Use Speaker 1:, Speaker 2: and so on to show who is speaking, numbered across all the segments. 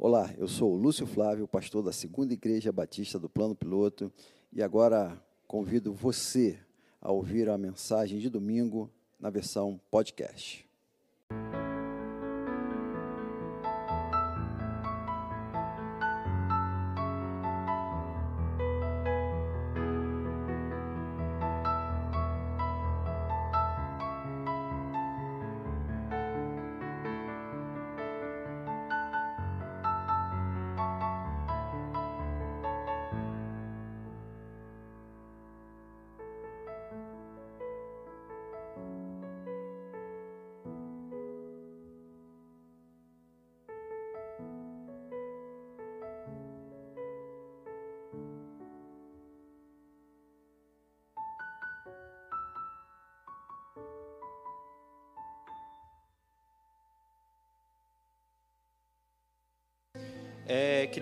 Speaker 1: Olá, eu sou o Lúcio Flávio, pastor da Segunda Igreja Batista do Plano Piloto, e agora convido você a ouvir a mensagem de domingo na versão podcast.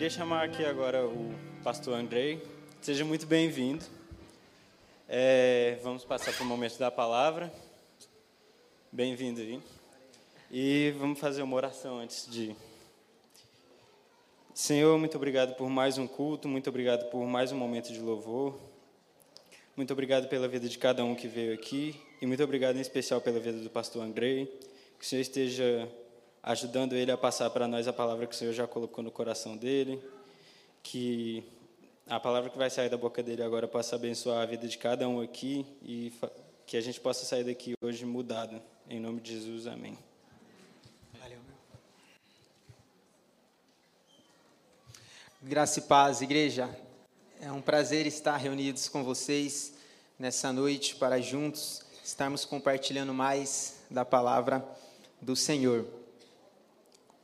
Speaker 2: Queria chamar aqui agora o pastor Andrei. Seja muito bem-vindo. É, vamos passar para o momento da palavra. Bem-vindo aí. E vamos fazer uma oração antes de. Senhor, muito obrigado por mais um culto, muito obrigado por mais um momento de louvor. Muito obrigado pela vida de cada um que veio aqui e muito obrigado em especial pela vida do pastor Andrei. Que o Senhor esteja ajudando ele a passar para nós a palavra que o Senhor já colocou no coração dele, que a palavra que vai sair da boca dele agora possa abençoar a vida de cada um aqui e que a gente possa sair daqui hoje mudado. Em nome de Jesus, amém.
Speaker 3: Valeu. Graça e paz, igreja. É um prazer estar reunidos com vocês nessa noite para juntos estarmos compartilhando mais da palavra do Senhor.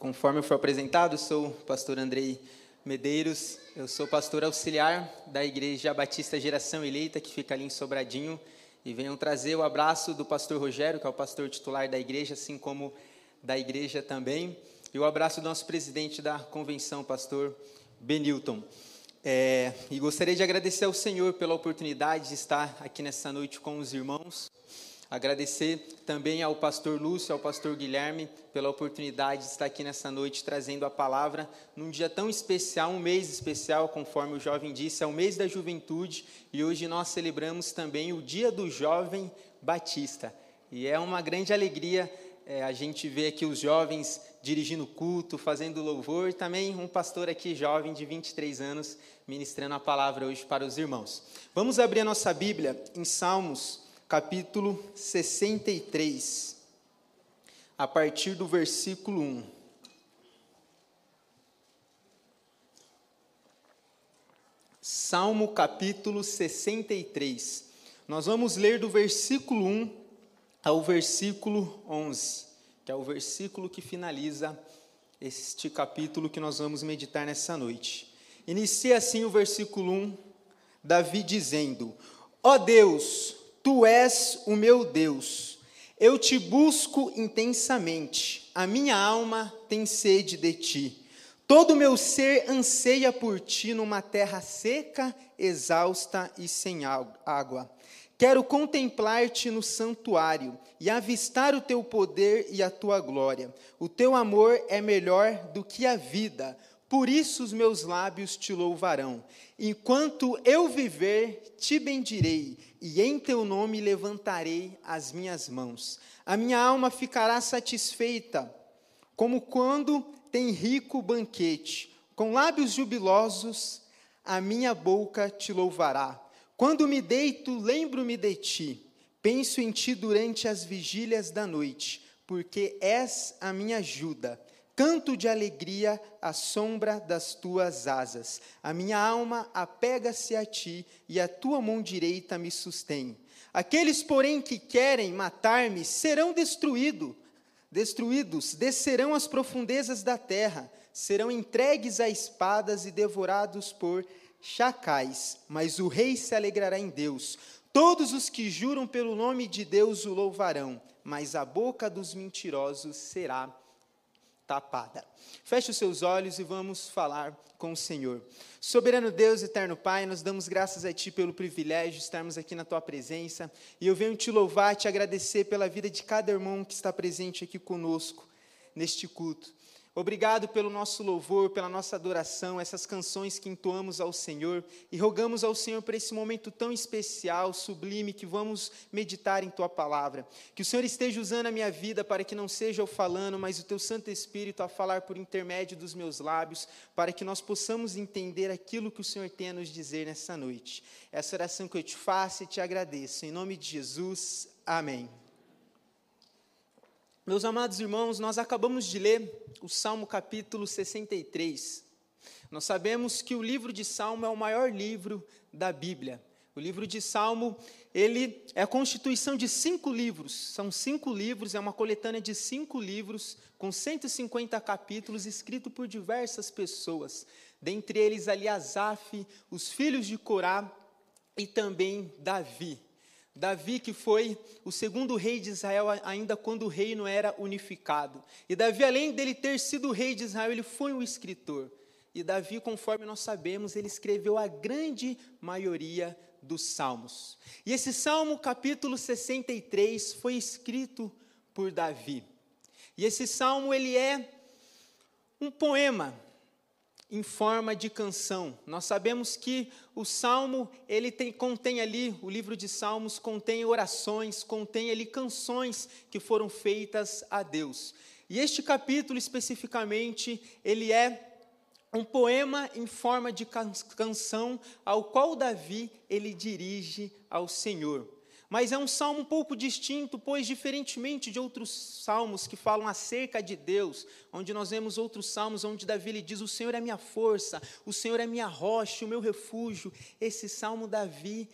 Speaker 3: Conforme foi apresentado, sou o pastor Andrei Medeiros, eu sou pastor auxiliar da Igreja Batista Geração Eleita, que fica ali em Sobradinho, e venho trazer o abraço do pastor Rogério, que é o pastor titular da igreja, assim como da igreja também, e o abraço do nosso presidente da convenção, pastor Benilton. É, e gostaria de agradecer ao Senhor pela oportunidade de estar aqui nessa noite com os irmãos, Agradecer também ao pastor Lúcio, ao pastor Guilherme, pela oportunidade de estar aqui nessa noite trazendo a palavra num dia tão especial, um mês especial, conforme o jovem disse, é o mês da juventude e hoje nós celebramos também o Dia do Jovem Batista. E é uma grande alegria é, a gente ver aqui os jovens dirigindo culto, fazendo louvor, e também um pastor aqui jovem de 23 anos ministrando a palavra hoje para os irmãos. Vamos abrir a nossa Bíblia em Salmos capítulo 63, a partir do versículo 1. Salmo capítulo 63. Nós vamos ler do versículo 1 ao versículo 11, que é o versículo que finaliza este capítulo que nós vamos meditar nessa noite. Inicia assim o versículo 1, Davi dizendo: Ó oh Deus, Tu és o meu Deus. Eu te busco intensamente. A minha alma tem sede de ti. Todo o meu ser anseia por ti numa terra seca, exausta e sem água. Quero contemplar-te no santuário e avistar o teu poder e a tua glória. O teu amor é melhor do que a vida, por isso os meus lábios te louvarão. Enquanto eu viver, te bendirei e em teu nome levantarei as minhas mãos. A minha alma ficará satisfeita, como quando tem rico banquete. Com lábios jubilosos, a minha boca te louvará. Quando me deito, lembro-me de ti. Penso em ti durante as vigílias da noite, porque és a minha ajuda canto de alegria à sombra das tuas asas. A minha alma apega-se a ti e a tua mão direita me sustém. Aqueles, porém, que querem matar-me serão destruídos, destruídos, descerão às profundezas da terra, serão entregues a espadas e devorados por chacais. Mas o rei se alegrará em Deus. Todos os que juram pelo nome de Deus o louvarão, mas a boca dos mentirosos será tapada. Feche os seus olhos e vamos falar com o Senhor. Soberano Deus, eterno Pai, nós damos graças a Ti pelo privilégio de estarmos aqui na Tua presença. E eu venho te louvar, te agradecer pela vida de cada irmão que está presente aqui conosco neste culto. Obrigado pelo nosso louvor, pela nossa adoração, essas canções que entoamos ao Senhor e rogamos ao Senhor por esse momento tão especial, sublime, que vamos meditar em Tua palavra. Que o Senhor esteja usando a minha vida para que não seja eu falando, mas o Teu Santo Espírito a falar por intermédio dos meus lábios, para que nós possamos entender aquilo que o Senhor tem a nos dizer nessa noite. Essa oração que eu te faço e te agradeço. Em nome de Jesus, amém. Meus amados irmãos, nós acabamos de ler o Salmo capítulo 63. Nós sabemos que o livro de Salmo é o maior livro da Bíblia. O livro de Salmo, ele é a constituição de cinco livros. São cinco livros, é uma coletânea de cinco livros, com 150 capítulos, escrito por diversas pessoas. Dentre eles, ali, Asaf, os filhos de Corá e também Davi. Davi, que foi o segundo rei de Israel, ainda quando o reino era unificado. E Davi, além dele ter sido rei de Israel, ele foi um escritor. E Davi, conforme nós sabemos, ele escreveu a grande maioria dos salmos. E esse salmo, capítulo 63, foi escrito por Davi. E esse salmo, ele é um poema em forma de canção. Nós sabemos que o salmo, ele tem, contém ali, o livro de salmos contém orações, contém ali canções que foram feitas a Deus. E este capítulo especificamente, ele é um poema em forma de canção ao qual Davi ele dirige ao Senhor. Mas é um salmo um pouco distinto, pois, diferentemente de outros salmos que falam acerca de Deus, onde nós vemos outros salmos onde Davi ele diz: O Senhor é minha força, o Senhor é minha rocha, o meu refúgio. Esse salmo, Davi,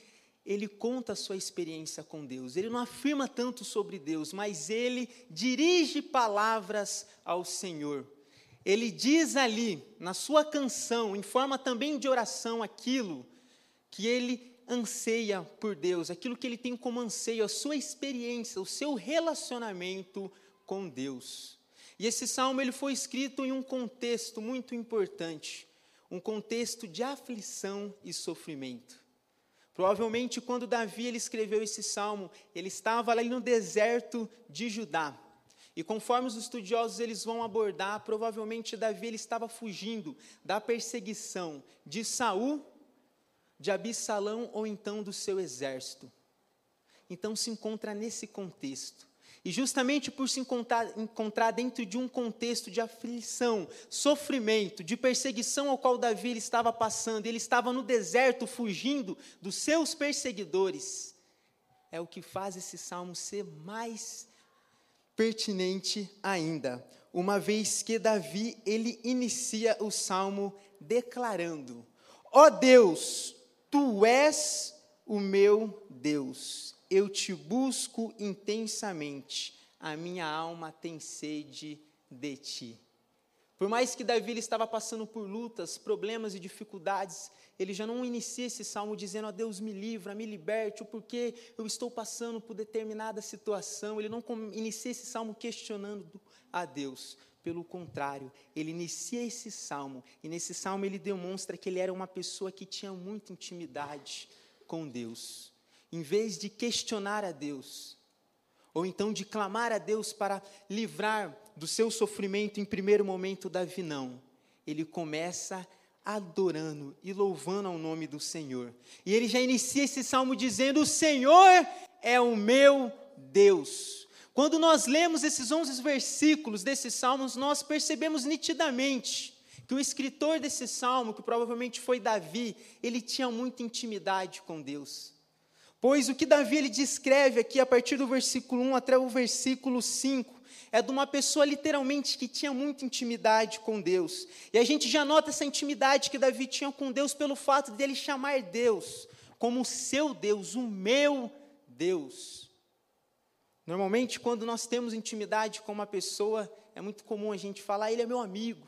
Speaker 3: ele conta a sua experiência com Deus. Ele não afirma tanto sobre Deus, mas ele dirige palavras ao Senhor. Ele diz ali, na sua canção, em forma também de oração, aquilo que ele anseia por Deus, aquilo que ele tem como anseio, a sua experiência, o seu relacionamento com Deus. E esse salmo ele foi escrito em um contexto muito importante, um contexto de aflição e sofrimento. Provavelmente quando Davi ele escreveu esse salmo, ele estava ali no deserto de Judá. E conforme os estudiosos eles vão abordar, provavelmente Davi ele estava fugindo da perseguição de Saul de Absalão ou então do seu exército. Então se encontra nesse contexto. E justamente por se encontrar, encontrar, dentro de um contexto de aflição, sofrimento, de perseguição ao qual Davi estava passando, ele estava no deserto fugindo dos seus perseguidores, é o que faz esse salmo ser mais pertinente ainda, uma vez que Davi ele inicia o salmo declarando: Ó oh Deus, Tu és o meu Deus, eu te busco intensamente, a minha alma tem sede de ti. Por mais que Davi estava passando por lutas, problemas e dificuldades, ele já não inicia esse salmo dizendo a Deus me livra, me liberte, o porquê eu estou passando por determinada situação. Ele não inicia esse salmo questionando a Deus, pelo contrário, ele inicia esse salmo, e nesse salmo ele demonstra que ele era uma pessoa que tinha muita intimidade com Deus. Em vez de questionar a Deus, ou então de clamar a Deus para livrar do seu sofrimento em primeiro momento, Davi não. Ele começa adorando e louvando ao nome do Senhor. E ele já inicia esse salmo dizendo: O Senhor é o meu Deus. Quando nós lemos esses 11 versículos desses salmos, nós percebemos nitidamente que o escritor desse salmo, que provavelmente foi Davi, ele tinha muita intimidade com Deus. Pois o que Davi ele descreve aqui a partir do versículo 1 até o versículo 5 é de uma pessoa literalmente que tinha muita intimidade com Deus. E a gente já nota essa intimidade que Davi tinha com Deus pelo fato dele chamar Deus como o seu Deus, o meu Deus. Normalmente, quando nós temos intimidade com uma pessoa, é muito comum a gente falar: ele é meu amigo,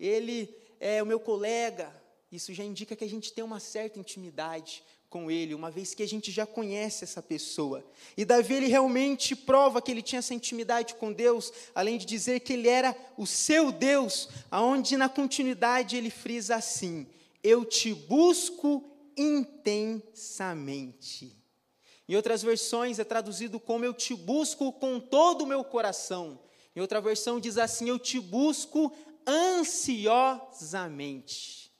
Speaker 3: ele é o meu colega. Isso já indica que a gente tem uma certa intimidade com ele, uma vez que a gente já conhece essa pessoa. E Davi ele realmente prova que ele tinha essa intimidade com Deus, além de dizer que ele era o seu Deus, aonde na continuidade ele frisa assim: eu te busco intensamente. Em outras versões é traduzido como eu te busco com todo o meu coração. Em outra versão diz assim: Eu te busco ansiosamente.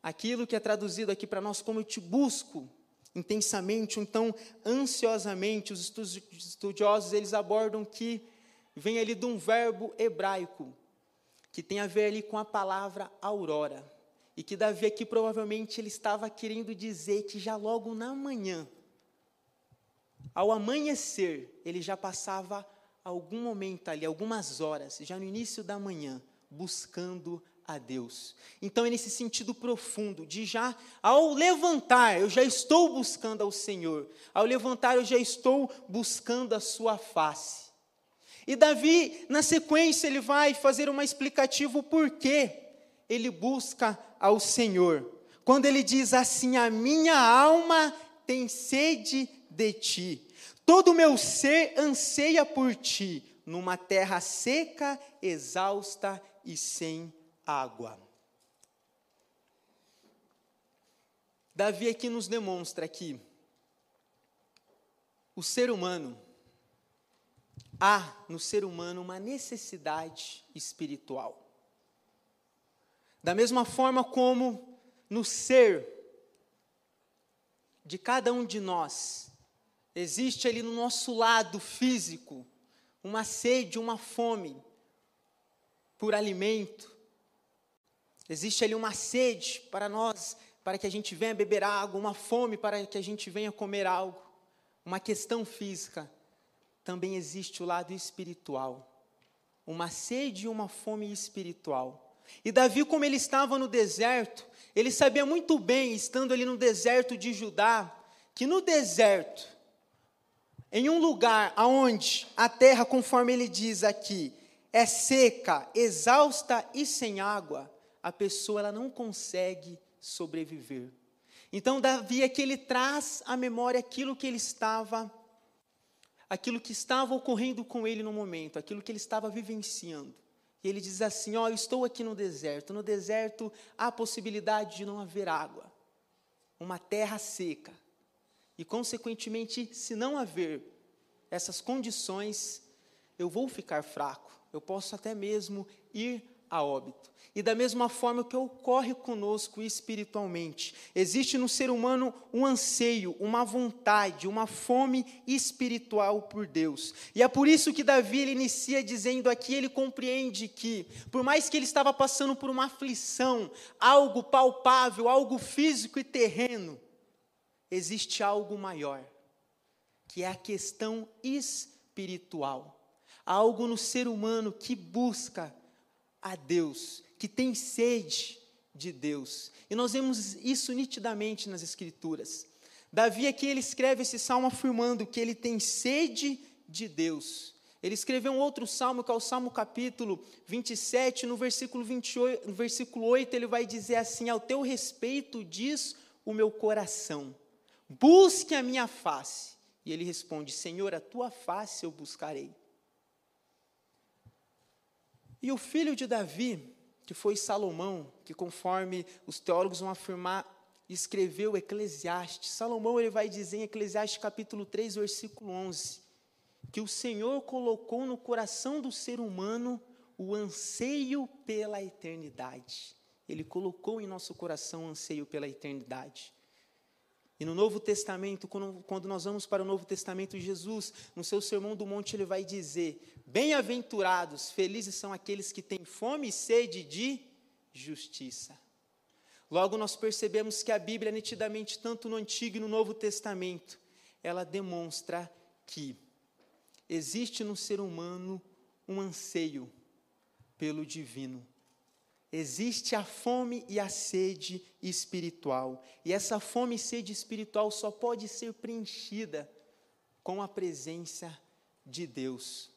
Speaker 3: Aquilo que é traduzido aqui para nós como eu te busco intensamente, ou então ansiosamente, os estudiosos eles abordam que vem ali de um verbo hebraico que tem a ver ali com a palavra aurora. E que Davi aqui provavelmente ele estava querendo dizer que já logo na manhã, ao amanhecer, ele já passava algum momento ali, algumas horas, já no início da manhã, buscando a Deus. Então é nesse sentido profundo de já ao levantar, eu já estou buscando ao Senhor. Ao levantar, eu já estou buscando a sua face. E Davi, na sequência, ele vai fazer uma explicativa por que ele busca ao Senhor. Quando ele diz assim: A minha alma tem sede de ti, todo o meu ser anseia por ti, numa terra seca, exausta e sem água. Davi aqui nos demonstra que o ser humano, há no ser humano uma necessidade espiritual. Da mesma forma como no ser de cada um de nós, existe ali no nosso lado físico uma sede, uma fome por alimento, existe ali uma sede para nós, para que a gente venha beber água, uma fome para que a gente venha comer algo, uma questão física também existe o lado espiritual. Uma sede e uma fome espiritual. E Davi, como ele estava no deserto, ele sabia muito bem, estando ali no deserto de Judá, que no deserto, em um lugar aonde a terra, conforme ele diz aqui, é seca, exausta e sem água, a pessoa ela não consegue sobreviver. Então Davi aqui ele traz à memória aquilo que ele estava aquilo que estava ocorrendo com ele no momento, aquilo que ele estava vivenciando. E ele diz assim: Ó, oh, eu estou aqui no deserto. No deserto há possibilidade de não haver água, uma terra seca. E, consequentemente, se não haver essas condições, eu vou ficar fraco. Eu posso até mesmo ir a óbito. E da mesma forma que ocorre conosco espiritualmente, existe no ser humano um anseio, uma vontade, uma fome espiritual por Deus. E é por isso que Davi ele inicia dizendo aqui, ele compreende que, por mais que ele estava passando por uma aflição, algo palpável, algo físico e terreno, existe algo maior, que é a questão espiritual. Algo no ser humano que busca a Deus, que tem sede de Deus. E nós vemos isso nitidamente nas Escrituras. Davi aqui ele escreve esse salmo afirmando que ele tem sede de Deus. Ele escreveu um outro salmo, que é o Salmo capítulo 27, no versículo 28, no versículo 8, ele vai dizer assim: Ao teu respeito diz o meu coração, busque a minha face. E ele responde: Senhor, a tua face eu buscarei. E o filho de Davi, que foi Salomão, que conforme os teólogos vão afirmar, escreveu Eclesiastes. Salomão ele vai dizer em Eclesiastes capítulo 3, versículo 11, que o Senhor colocou no coração do ser humano o anseio pela eternidade. Ele colocou em nosso coração o anseio pela eternidade. E no Novo Testamento, quando, quando nós vamos para o Novo Testamento, Jesus, no seu Sermão do Monte, ele vai dizer: Bem-aventurados, felizes são aqueles que têm fome e sede de justiça. Logo, nós percebemos que a Bíblia, nitidamente, tanto no Antigo e no Novo Testamento, ela demonstra que existe no ser humano um anseio pelo divino existe a fome e a sede espiritual. E essa fome e sede espiritual só pode ser preenchida com a presença de Deus.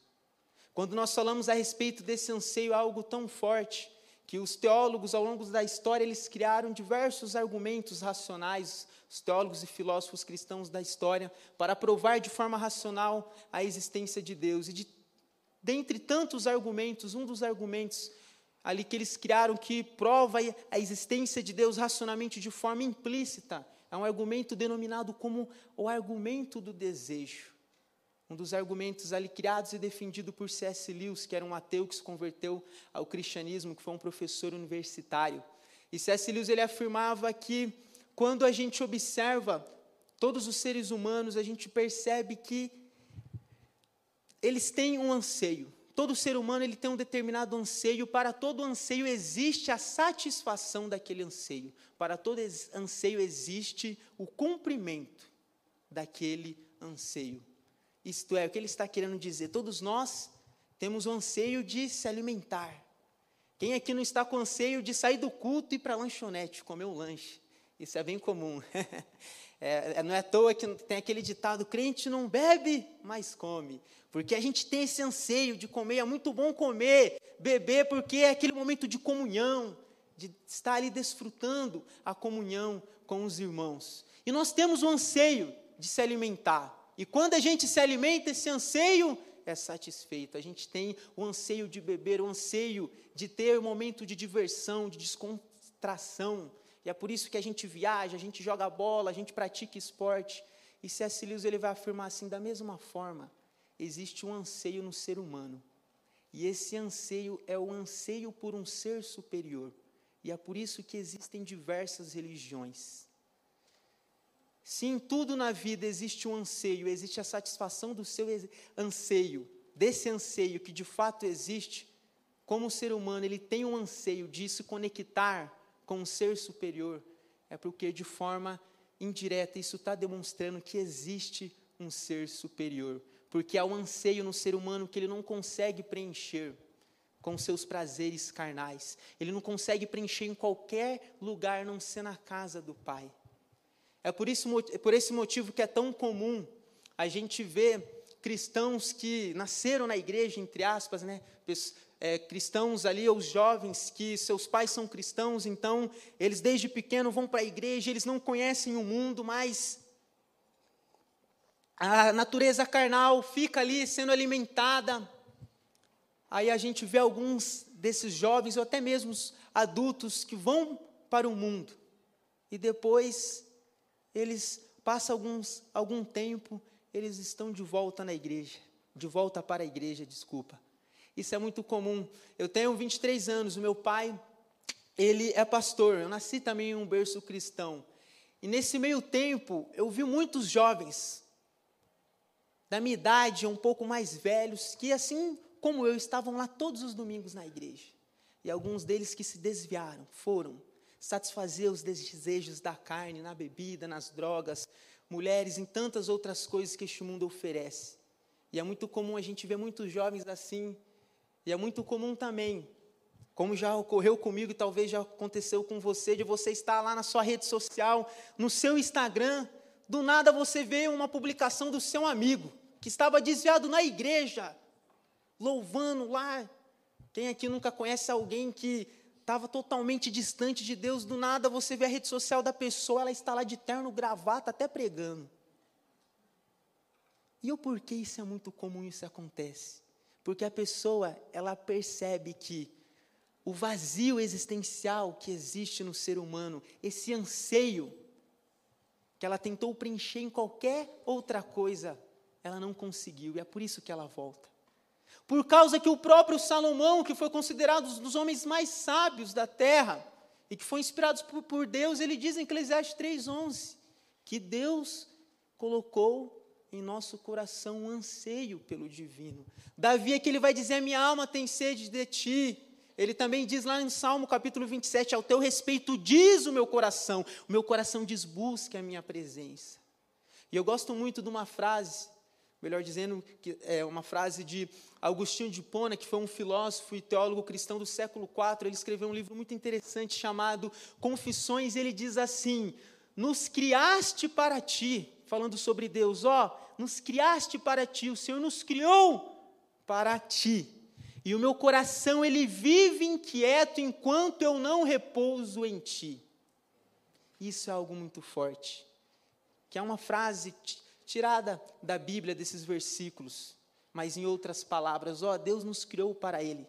Speaker 3: Quando nós falamos a respeito desse anseio, é algo tão forte que os teólogos ao longo da história eles criaram diversos argumentos racionais, os teólogos e filósofos cristãos da história, para provar de forma racional a existência de Deus. E de, dentre tantos argumentos, um dos argumentos ali que eles criaram que prova a existência de Deus racionalmente de forma implícita. É um argumento denominado como o argumento do desejo. Um dos argumentos ali criados e defendido por C.S. Lewis, que era um ateu que se converteu ao cristianismo, que foi um professor universitário. E C.S. Lewis ele afirmava que quando a gente observa todos os seres humanos, a gente percebe que eles têm um anseio. Todo ser humano ele tem um determinado anseio, para todo anseio existe a satisfação daquele anseio. Para todo anseio existe o cumprimento daquele anseio. Isto é, o que ele está querendo dizer? Todos nós temos o anseio de se alimentar. Quem aqui não está com anseio de sair do culto e ir para a lanchonete, comer um lanche? Isso é bem comum. É, é, não é à toa que tem aquele ditado: crente não bebe, mas come. Porque a gente tem esse anseio de comer, é muito bom comer, beber, porque é aquele momento de comunhão, de estar ali desfrutando a comunhão com os irmãos. E nós temos o anseio de se alimentar. E quando a gente se alimenta, esse anseio é satisfeito. A gente tem o anseio de beber, o anseio de ter um momento de diversão, de descontração. E é por isso que a gente viaja, a gente joga bola, a gente pratica esporte. E C.S. Lewis ele vai afirmar assim, da mesma forma, existe um anseio no ser humano. E esse anseio é o anseio por um ser superior. E é por isso que existem diversas religiões. Se em tudo na vida existe um anseio, existe a satisfação do seu anseio, desse anseio que de fato existe, como o ser humano ele tem um anseio de se conectar com um ser superior, é porque de forma indireta isso está demonstrando que existe um ser superior, porque há um anseio no ser humano que ele não consegue preencher com seus prazeres carnais, ele não consegue preencher em qualquer lugar, não ser na casa do Pai. É por, isso, por esse motivo que é tão comum a gente ver cristãos que nasceram na igreja, entre aspas, né? É, cristãos ali, os jovens que seus pais são cristãos, então eles desde pequeno vão para a igreja, eles não conhecem o mundo, mas a natureza carnal fica ali sendo alimentada. Aí a gente vê alguns desses jovens, ou até mesmo adultos, que vão para o mundo e depois eles passam alguns, algum tempo, eles estão de volta na igreja, de volta para a igreja, desculpa. Isso é muito comum. Eu tenho 23 anos, o meu pai, ele é pastor, eu nasci também em um berço cristão. E nesse meio tempo, eu vi muitos jovens, da minha idade, um pouco mais velhos, que assim como eu, estavam lá todos os domingos na igreja. E alguns deles que se desviaram, foram satisfazer os desejos da carne, na bebida, nas drogas, mulheres, em tantas outras coisas que este mundo oferece. E é muito comum a gente ver muitos jovens assim, e é muito comum também, como já ocorreu comigo e talvez já aconteceu com você, de você estar lá na sua rede social, no seu Instagram, do nada você vê uma publicação do seu amigo, que estava desviado na igreja, louvando lá. Quem aqui nunca conhece alguém que estava totalmente distante de Deus, do nada você vê a rede social da pessoa, ela está lá de terno, gravata, até pregando. E o porquê isso é muito comum, isso acontece? Porque a pessoa, ela percebe que o vazio existencial que existe no ser humano, esse anseio que ela tentou preencher em qualquer outra coisa, ela não conseguiu, e é por isso que ela volta. Por causa que o próprio Salomão, que foi considerado um dos homens mais sábios da terra, e que foi inspirado por, Deus, ele diz em Eclesiastes 3,11, que Deus colocou em nosso coração um anseio pelo divino. Davi é que ele vai dizer: A minha alma tem sede de ti. Ele também diz lá em Salmo capítulo 27, ao teu respeito diz o meu coração, o meu coração diz busque a minha presença. E eu gosto muito de uma frase melhor dizendo, que é uma frase de Agostinho de Pona, que foi um filósofo e teólogo cristão do século IV. Ele escreveu um livro muito interessante chamado Confissões. Ele diz assim: Nos criaste para ti, falando sobre Deus, ó, nos criaste para ti, o Senhor nos criou para ti. E o meu coração ele vive inquieto enquanto eu não repouso em ti. Isso é algo muito forte. Que é uma frase tirada da Bíblia desses versículos, mas em outras palavras, ó, Deus nos criou para Ele.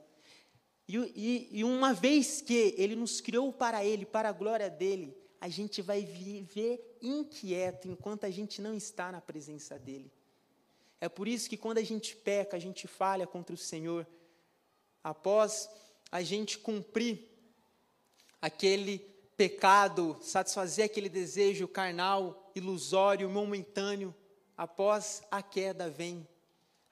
Speaker 3: E, e, e, uma vez que Ele nos criou para Ele, para a glória dEle, a gente vai viver inquieto enquanto a gente não está na presença dEle. É por isso que quando a gente peca, a gente falha contra o Senhor. Após a gente cumprir aquele pecado, satisfazer aquele desejo carnal, ilusório, momentâneo, após a queda vem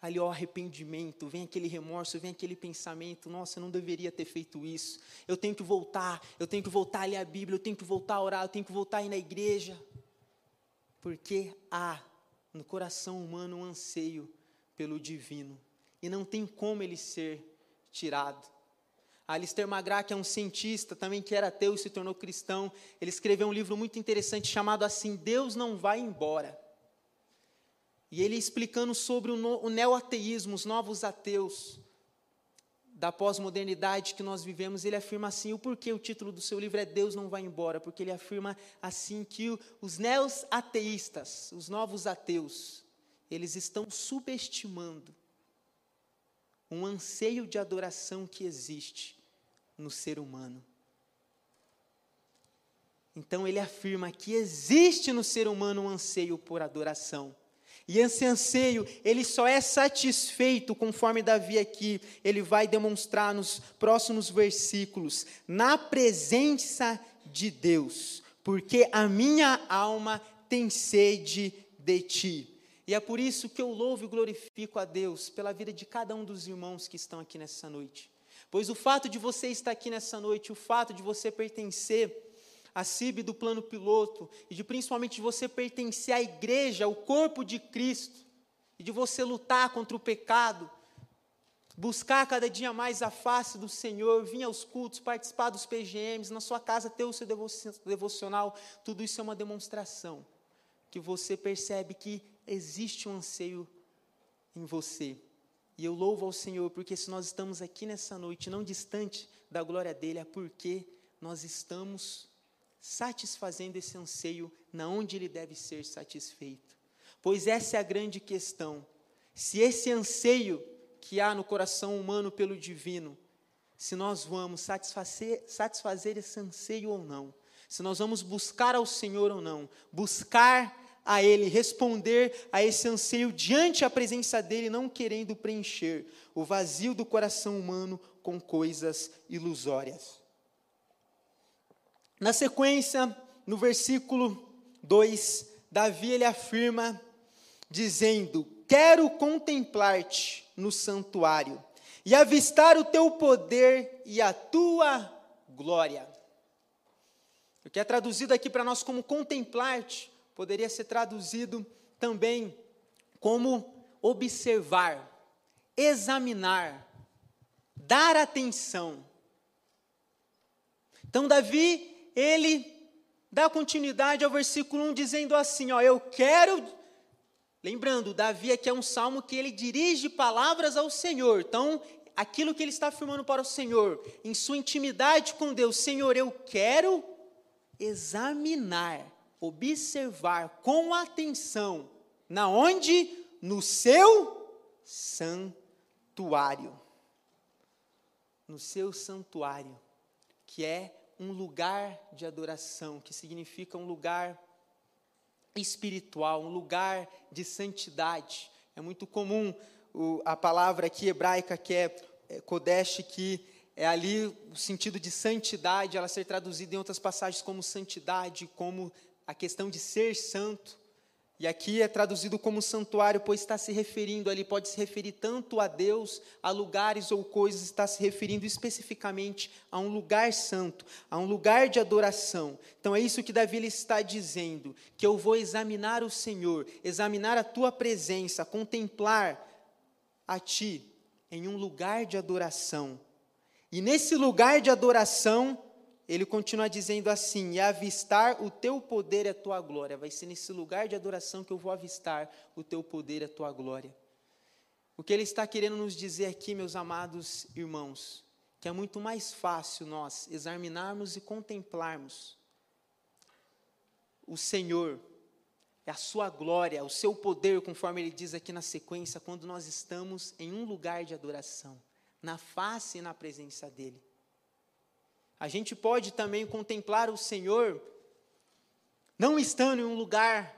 Speaker 3: ali o arrependimento, vem aquele remorso, vem aquele pensamento, nossa, eu não deveria ter feito isso. Eu tenho que voltar, eu tenho que voltar a ler a Bíblia, eu tenho que voltar a orar, eu tenho que voltar a ir na igreja. Porque há no coração humano um anseio pelo divino e não tem como ele ser tirado. Alistair McGrath é um cientista também que era ateu e se tornou cristão. Ele escreveu um livro muito interessante chamado assim: Deus não vai embora. E ele explicando sobre o neoateísmo, os novos ateus da pós-modernidade que nós vivemos, ele afirma assim: o porquê o título do seu livro é Deus não vai embora? Porque ele afirma assim que os neo-ateístas, os novos ateus, eles estão subestimando um anseio de adoração que existe no ser humano. Então ele afirma que existe no ser humano um anseio por adoração. E esse anseio, ele só é satisfeito, conforme Davi aqui, ele vai demonstrar nos próximos versículos, na presença de Deus, porque a minha alma tem sede de ti. E é por isso que eu louvo e glorifico a Deus pela vida de cada um dos irmãos que estão aqui nessa noite. Pois o fato de você estar aqui nessa noite, o fato de você pertencer a CIB do plano piloto, e de principalmente de você pertencer à igreja, ao corpo de Cristo, e de você lutar contra o pecado, buscar cada dia mais a face do Senhor, vir aos cultos, participar dos PGMs, na sua casa ter o seu devocional, tudo isso é uma demonstração que você percebe que existe um anseio em você. E eu louvo ao Senhor, porque se nós estamos aqui nessa noite, não distante da glória dele, é porque nós estamos satisfazendo esse anseio na onde ele deve ser satisfeito. Pois essa é a grande questão. Se esse anseio que há no coração humano pelo divino, se nós vamos satisfazer, satisfazer esse anseio ou não, se nós vamos buscar ao Senhor ou não, buscar a Ele, responder a esse anseio diante a presença dEle, não querendo preencher o vazio do coração humano com coisas ilusórias. Na sequência, no versículo 2, Davi ele afirma, dizendo: Quero contemplar-te no santuário e avistar o teu poder e a tua glória. O que é traduzido aqui para nós como contemplar-te, poderia ser traduzido também como observar, examinar, dar atenção. Então, Davi, ele dá continuidade ao versículo 1, dizendo assim: Ó, eu quero. Lembrando, Davi aqui é um salmo que ele dirige palavras ao Senhor. Então, aquilo que ele está afirmando para o Senhor, em sua intimidade com Deus, Senhor, eu quero examinar observar com atenção na onde no seu santuário. No seu santuário, que é um lugar de adoração, que significa um lugar espiritual, um lugar de santidade. É muito comum o, a palavra aqui hebraica que é, é Kodesh, que é ali o sentido de santidade, ela ser traduzida em outras passagens como santidade, como a questão de ser santo. E aqui é traduzido como santuário, pois está se referindo ali, pode se referir tanto a Deus, a lugares ou coisas, está se referindo especificamente a um lugar santo, a um lugar de adoração. Então é isso que Davi está dizendo, que eu vou examinar o Senhor, examinar a tua presença, contemplar a ti em um lugar de adoração. E nesse lugar de adoração, ele continua dizendo assim: e avistar o teu poder e a tua glória. Vai ser nesse lugar de adoração que eu vou avistar o teu poder e a tua glória. O que ele está querendo nos dizer aqui, meus amados irmãos, que é muito mais fácil nós examinarmos e contemplarmos o Senhor, a sua glória, o seu poder, conforme ele diz aqui na sequência, quando nós estamos em um lugar de adoração, na face e na presença dele. A gente pode também contemplar o Senhor, não estando em um lugar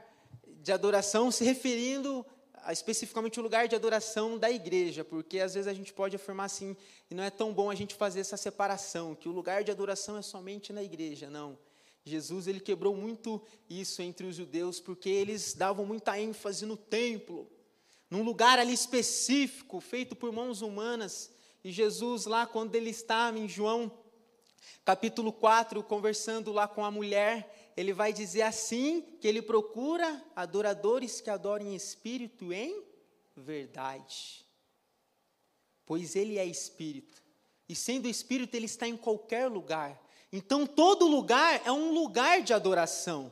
Speaker 3: de adoração, se referindo especificamente o lugar de adoração da igreja, porque às vezes a gente pode afirmar assim, e não é tão bom a gente fazer essa separação, que o lugar de adoração é somente na igreja, não. Jesus ele quebrou muito isso entre os judeus, porque eles davam muita ênfase no templo, num lugar ali específico, feito por mãos humanas. E Jesus lá quando ele estava em João capítulo 4, conversando lá com a mulher, ele vai dizer assim: que ele procura adoradores que adorem espírito em verdade. Pois ele é espírito. E sendo espírito, ele está em qualquer lugar. Então, todo lugar é um lugar de adoração.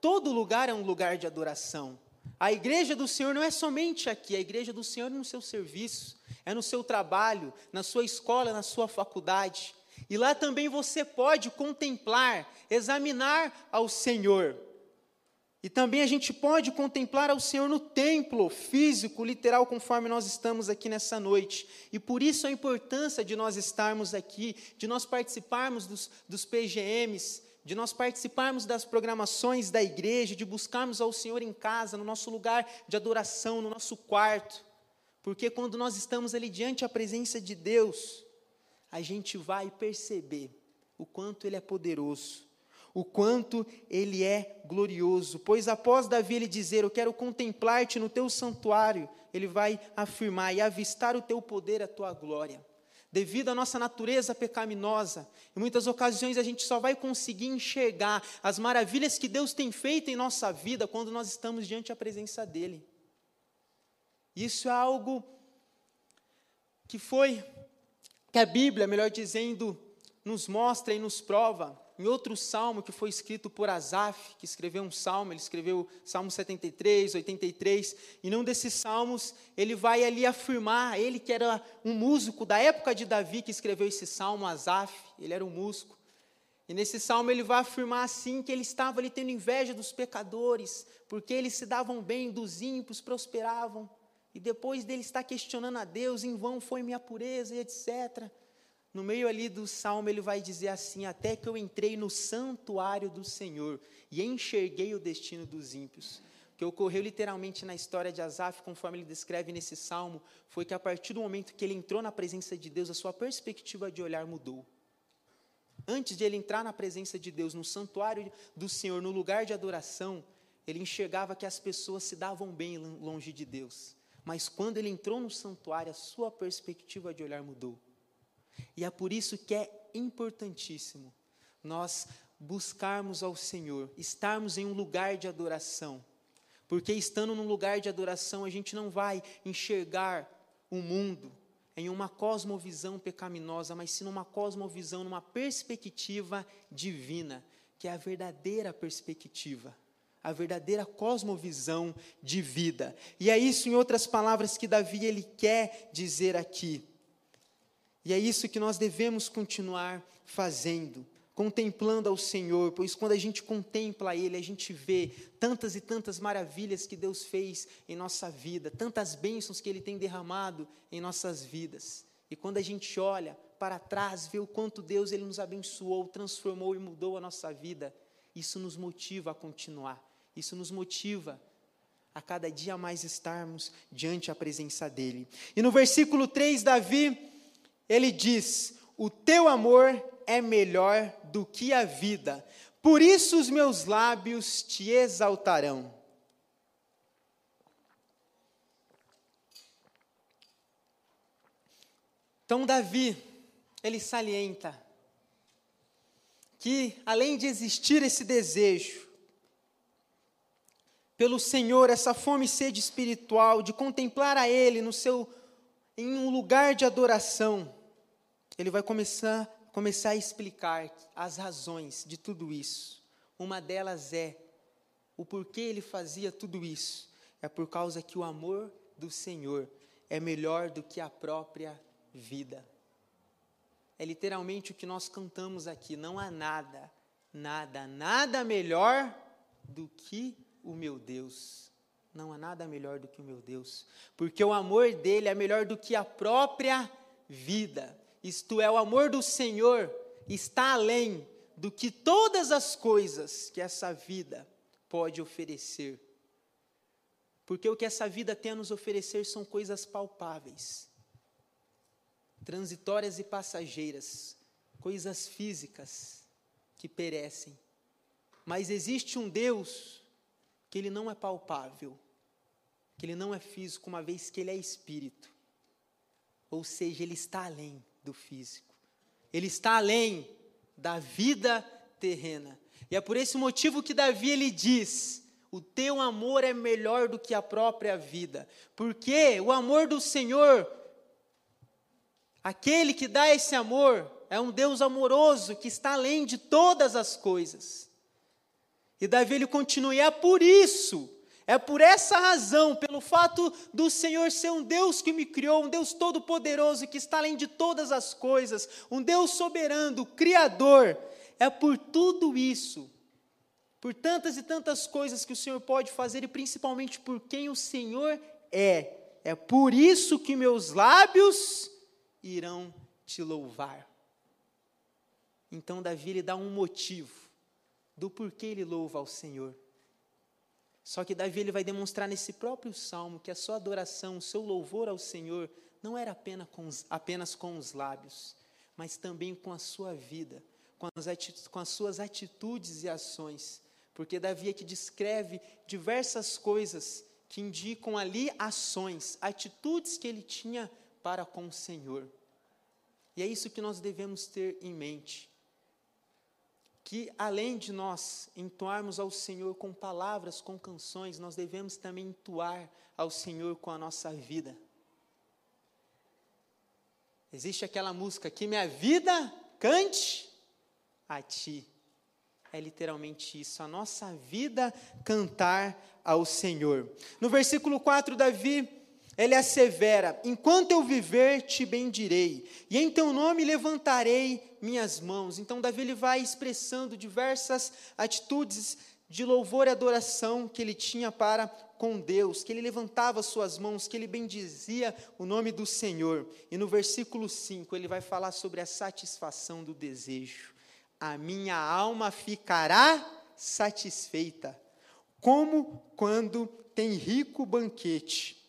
Speaker 3: Todo lugar é um lugar de adoração. A igreja do Senhor não é somente aqui, a igreja do Senhor é no seu serviço, é no seu trabalho, na sua escola, na sua faculdade. E lá também você pode contemplar, examinar ao Senhor. E também a gente pode contemplar ao Senhor no templo físico, literal, conforme nós estamos aqui nessa noite. E por isso a importância de nós estarmos aqui, de nós participarmos dos, dos PGMs, de nós participarmos das programações da igreja, de buscarmos ao Senhor em casa, no nosso lugar de adoração, no nosso quarto. Porque quando nós estamos ali diante da presença de Deus, a gente vai perceber o quanto Ele é poderoso, o quanto Ele é glorioso. Pois após Davi ele dizer, Eu quero contemplar-te no teu santuário, ele vai afirmar e avistar o teu poder, a tua glória. Devido à nossa natureza pecaminosa, em muitas ocasiões a gente só vai conseguir enxergar as maravilhas que Deus tem feito em nossa vida quando nós estamos diante da presença dEle. Isso é algo que foi, que a Bíblia, melhor dizendo, nos mostra e nos prova. Em outro salmo que foi escrito por Asaf, que escreveu um salmo, ele escreveu Salmo 73, 83, e num desses salmos ele vai ali afirmar, ele que era um músico da época de Davi que escreveu esse salmo, Asaf, ele era um músico, e nesse salmo ele vai afirmar assim que ele estava ali tendo inveja dos pecadores, porque eles se davam bem, dos ímpios prosperavam. E depois dele estar questionando a Deus, em vão foi minha pureza e etc. No meio ali do salmo, ele vai dizer assim: Até que eu entrei no santuário do Senhor e enxerguei o destino dos ímpios. O que ocorreu literalmente na história de Asaf, conforme ele descreve nesse salmo, foi que a partir do momento que ele entrou na presença de Deus, a sua perspectiva de olhar mudou. Antes de ele entrar na presença de Deus, no santuário do Senhor, no lugar de adoração, ele enxergava que as pessoas se davam bem longe de Deus. Mas quando ele entrou no santuário, a sua perspectiva de olhar mudou. E é por isso que é importantíssimo nós buscarmos ao Senhor, estarmos em um lugar de adoração. Porque estando num lugar de adoração, a gente não vai enxergar o mundo em uma cosmovisão pecaminosa, mas sim numa cosmovisão, numa perspectiva divina, que é a verdadeira perspectiva a verdadeira cosmovisão de vida. E é isso, em outras palavras, que Davi ele quer dizer aqui. E é isso que nós devemos continuar fazendo, contemplando ao Senhor, pois quando a gente contempla Ele, a gente vê tantas e tantas maravilhas que Deus fez em nossa vida, tantas bênçãos que Ele tem derramado em nossas vidas. E quando a gente olha para trás, vê o quanto Deus Ele nos abençoou, transformou e mudou a nossa vida, isso nos motiva a continuar. Isso nos motiva a cada dia mais estarmos diante da presença dEle. E no versículo 3, Davi, ele diz: O teu amor é melhor do que a vida, por isso os meus lábios te exaltarão. Então, Davi, ele salienta que, além de existir esse desejo, pelo Senhor, essa fome e sede espiritual, de contemplar a Ele no seu, em um lugar de adoração, ele vai começar, começar a explicar as razões de tudo isso. Uma delas é o porquê ele fazia tudo isso. É por causa que o amor do Senhor é melhor do que a própria vida. É literalmente o que nós cantamos aqui. Não há nada, nada, nada melhor do que o meu Deus. Não há nada melhor do que o meu Deus, porque o amor dele é melhor do que a própria vida. Isto é, o amor do Senhor está além do que todas as coisas que essa vida pode oferecer. porque o que essa vida tem a nos oferecer são coisas palpáveis, transitórias e passageiras, coisas físicas que perecem. Mas existe um Deus que ele não é palpável, que ele não é físico, uma vez que ele é espírito. Ou seja, ele está além do físico. Ele está além da vida terrena. E é por esse motivo que Davi ele diz: "O teu amor é melhor do que a própria vida". Porque o amor do Senhor aquele que dá esse amor é um Deus amoroso que está além de todas as coisas. E Davi ele continua, e é por isso é por essa razão, pelo fato do Senhor ser um Deus que me criou, um Deus todo-poderoso que está além de todas as coisas, um Deus soberano, criador. É por tudo isso, por tantas e tantas coisas que o Senhor pode fazer e principalmente por quem o Senhor é. É por isso que meus lábios irão te louvar. Então Davi lhe dá um motivo do porquê ele louva ao Senhor. Só que Davi ele vai demonstrar nesse próprio salmo que a sua adoração, o seu louvor ao Senhor, não era apenas com os, apenas com os lábios, mas também com a sua vida, com as, com as suas atitudes e ações. Porque Davi aqui descreve diversas coisas que indicam ali ações, atitudes que ele tinha para com o Senhor. E é isso que nós devemos ter em mente que além de nós entoarmos ao Senhor com palavras, com canções, nós devemos também entoar ao Senhor com a nossa vida. Existe aquela música que minha vida cante a ti. É literalmente isso, a nossa vida cantar ao Senhor. No versículo 4, Davi ele assevera: Enquanto eu viver, te bendirei, e em teu nome levantarei minhas mãos. Então, Davi ele vai expressando diversas atitudes de louvor e adoração que ele tinha para com Deus, que ele levantava suas mãos, que ele bendizia o nome do Senhor. E no versículo 5, ele vai falar sobre a satisfação do desejo. A minha alma ficará satisfeita, como quando tem rico banquete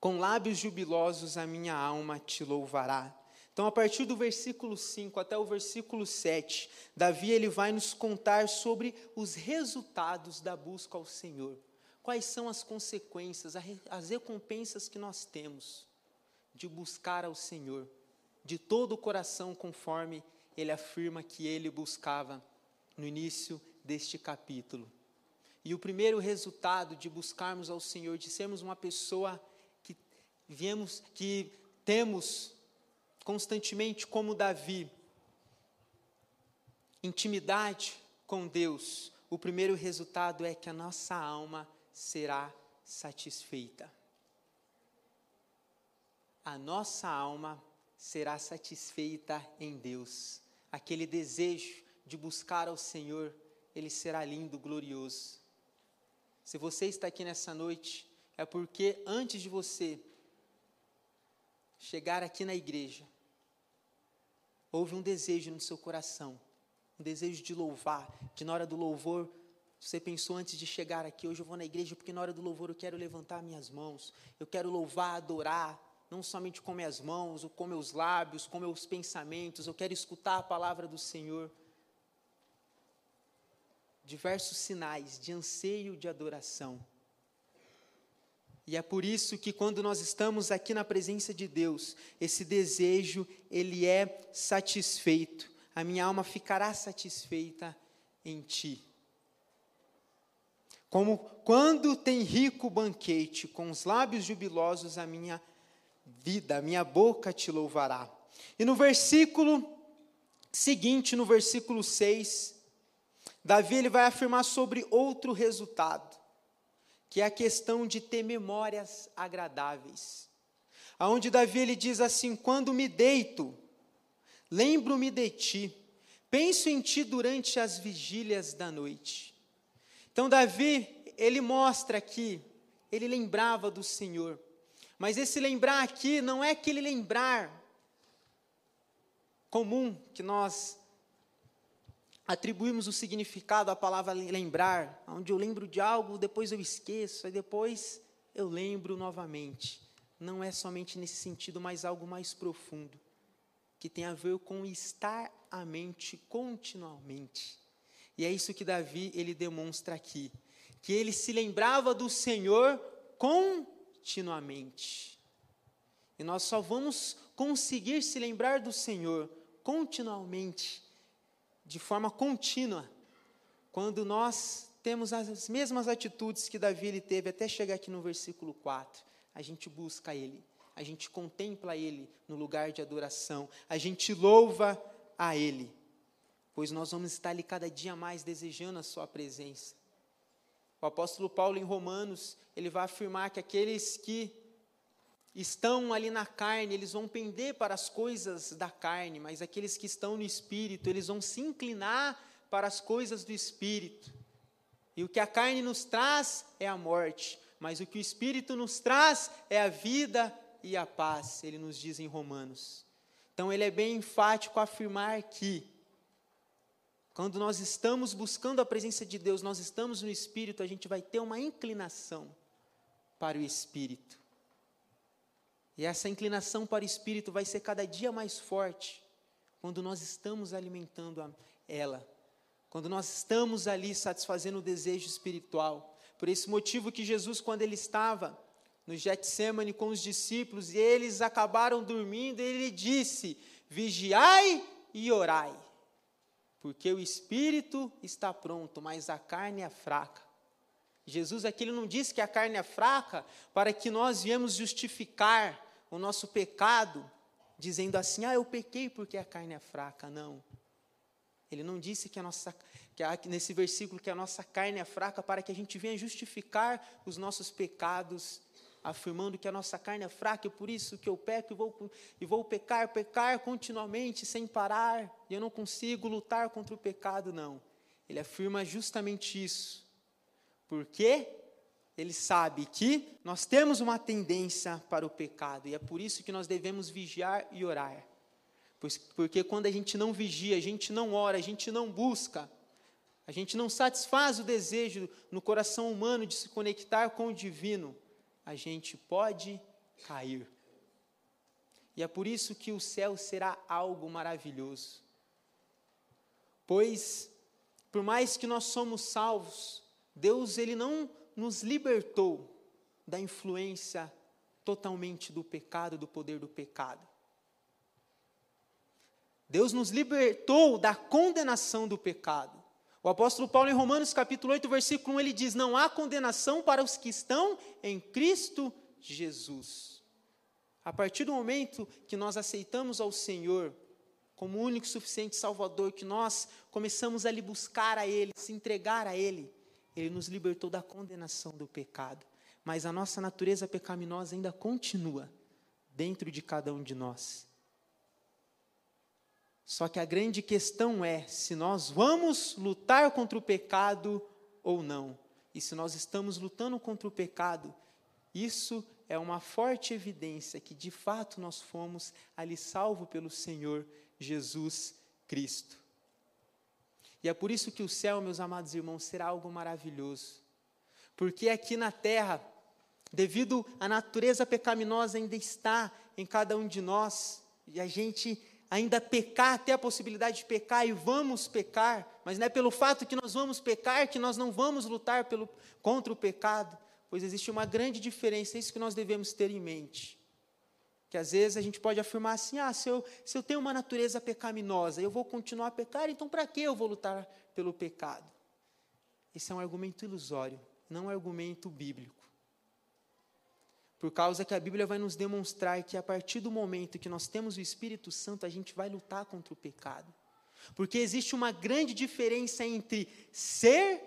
Speaker 3: com lábios jubilosos a minha alma te louvará. Então, a partir do versículo 5 até o versículo 7, Davi ele vai nos contar sobre os resultados da busca ao Senhor. Quais são as consequências, as recompensas que nós temos de buscar ao Senhor, de todo o coração, conforme ele afirma que ele buscava no início deste capítulo. E o primeiro resultado de buscarmos ao Senhor, de sermos uma pessoa viemos que temos constantemente como Davi intimidade com Deus, o primeiro resultado é que a nossa alma será satisfeita. A nossa alma será satisfeita em Deus. Aquele desejo de buscar ao Senhor, ele será lindo, glorioso. Se você está aqui nessa noite, é porque antes de você chegar aqui na igreja, houve um desejo no seu coração, um desejo de louvar, de na hora do louvor, você pensou antes de chegar aqui, hoje eu vou na igreja porque na hora do louvor eu quero levantar minhas mãos, eu quero louvar, adorar, não somente com minhas mãos, ou com meus lábios, com meus pensamentos, eu quero escutar a palavra do Senhor. Diversos sinais de anseio de adoração. E é por isso que quando nós estamos aqui na presença de Deus, esse desejo, ele é satisfeito. A minha alma ficará satisfeita em ti. Como quando tem rico banquete, com os lábios jubilosos a minha vida, a minha boca te louvará. E no versículo seguinte, no versículo 6, Davi ele vai afirmar sobre outro resultado que é a questão de ter memórias agradáveis. Aonde Davi ele diz assim: "Quando me deito, lembro-me de ti, penso em ti durante as vigílias da noite". Então Davi, ele mostra aqui, ele lembrava do Senhor. Mas esse lembrar aqui não é aquele lembrar comum que nós atribuímos o significado à palavra lembrar, onde eu lembro de algo, depois eu esqueço, e depois eu lembro novamente. Não é somente nesse sentido, mas algo mais profundo, que tem a ver com estar à mente continuamente. E é isso que Davi ele demonstra aqui, que ele se lembrava do Senhor continuamente. E nós só vamos conseguir se lembrar do Senhor continuamente, de forma contínua, quando nós temos as mesmas atitudes que Davi ele teve até chegar aqui no versículo 4. A gente busca Ele, a gente contempla Ele no lugar de adoração, a gente louva a Ele, pois nós vamos estar ali cada dia mais desejando a Sua presença. O apóstolo Paulo, em Romanos, ele vai afirmar que aqueles que estão ali na carne, eles vão pender para as coisas da carne, mas aqueles que estão no espírito, eles vão se inclinar para as coisas do espírito. E o que a carne nos traz é a morte, mas o que o espírito nos traz é a vida e a paz, ele nos diz em Romanos. Então ele é bem enfático afirmar que quando nós estamos buscando a presença de Deus, nós estamos no Espírito, a gente vai ter uma inclinação para o Espírito. E essa inclinação para o Espírito vai ser cada dia mais forte quando nós estamos alimentando ela, quando nós estamos ali satisfazendo o desejo espiritual. Por esse motivo que Jesus, quando ele estava no Getsemane com os discípulos, e eles acabaram dormindo, ele disse: Vigiai e orai porque o espírito está pronto, mas a carne é fraca. Jesus aqui ele não disse que a carne é fraca para que nós viemos justificar o nosso pecado, dizendo assim: "Ah, eu pequei porque a carne é fraca". Não. Ele não disse que a nossa que a, nesse versículo que a nossa carne é fraca para que a gente venha justificar os nossos pecados afirmando que a nossa carne é fraca e por isso que eu peco e vou, e vou pecar, pecar continuamente, sem parar, e eu não consigo lutar contra o pecado, não. Ele afirma justamente isso. Porque ele sabe que nós temos uma tendência para o pecado, e é por isso que nós devemos vigiar e orar. Porque quando a gente não vigia, a gente não ora, a gente não busca, a gente não satisfaz o desejo no coração humano de se conectar com o divino, a gente pode cair. E é por isso que o céu será algo maravilhoso. Pois, por mais que nós somos salvos, Deus ele não nos libertou da influência totalmente do pecado, do poder do pecado. Deus nos libertou da condenação do pecado. O apóstolo Paulo, em Romanos capítulo 8, versículo 1, ele diz: Não há condenação para os que estão em Cristo Jesus. A partir do momento que nós aceitamos ao Senhor como único e suficiente Salvador, que nós começamos a lhe buscar a Ele, se entregar a Ele, Ele nos libertou da condenação do pecado. Mas a nossa natureza pecaminosa ainda continua dentro de cada um de nós. Só que a grande questão é se nós vamos lutar contra o pecado ou não. E se nós estamos lutando contra o pecado, isso é uma forte evidência que de fato nós fomos ali salvo pelo Senhor Jesus Cristo. E é por isso que o céu, meus amados irmãos, será algo maravilhoso. Porque aqui na terra, devido à natureza pecaminosa ainda está em cada um de nós, e a gente ainda pecar, até a possibilidade de pecar e vamos pecar, mas não é pelo fato que nós vamos pecar que nós não vamos lutar pelo, contra o pecado, pois existe uma grande diferença, é isso que nós devemos ter em mente. Que às vezes a gente pode afirmar assim: ah, se eu, se eu tenho uma natureza pecaminosa, eu vou continuar a pecar, então para que eu vou lutar pelo pecado? Esse é um argumento ilusório, não um argumento bíblico. Por causa que a Bíblia vai nos demonstrar que a partir do momento que nós temos o Espírito Santo, a gente vai lutar contra o pecado. Porque existe uma grande diferença entre ser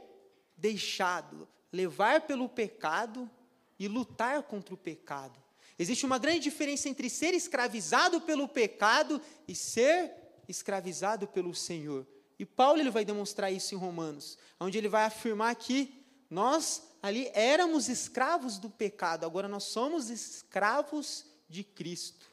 Speaker 3: deixado, levar pelo pecado e lutar contra o pecado. Existe uma grande diferença entre ser escravizado pelo pecado e ser escravizado pelo Senhor. E Paulo ele vai demonstrar isso em Romanos, onde ele vai afirmar que nós ali éramos escravos do pecado, agora nós somos escravos de Cristo.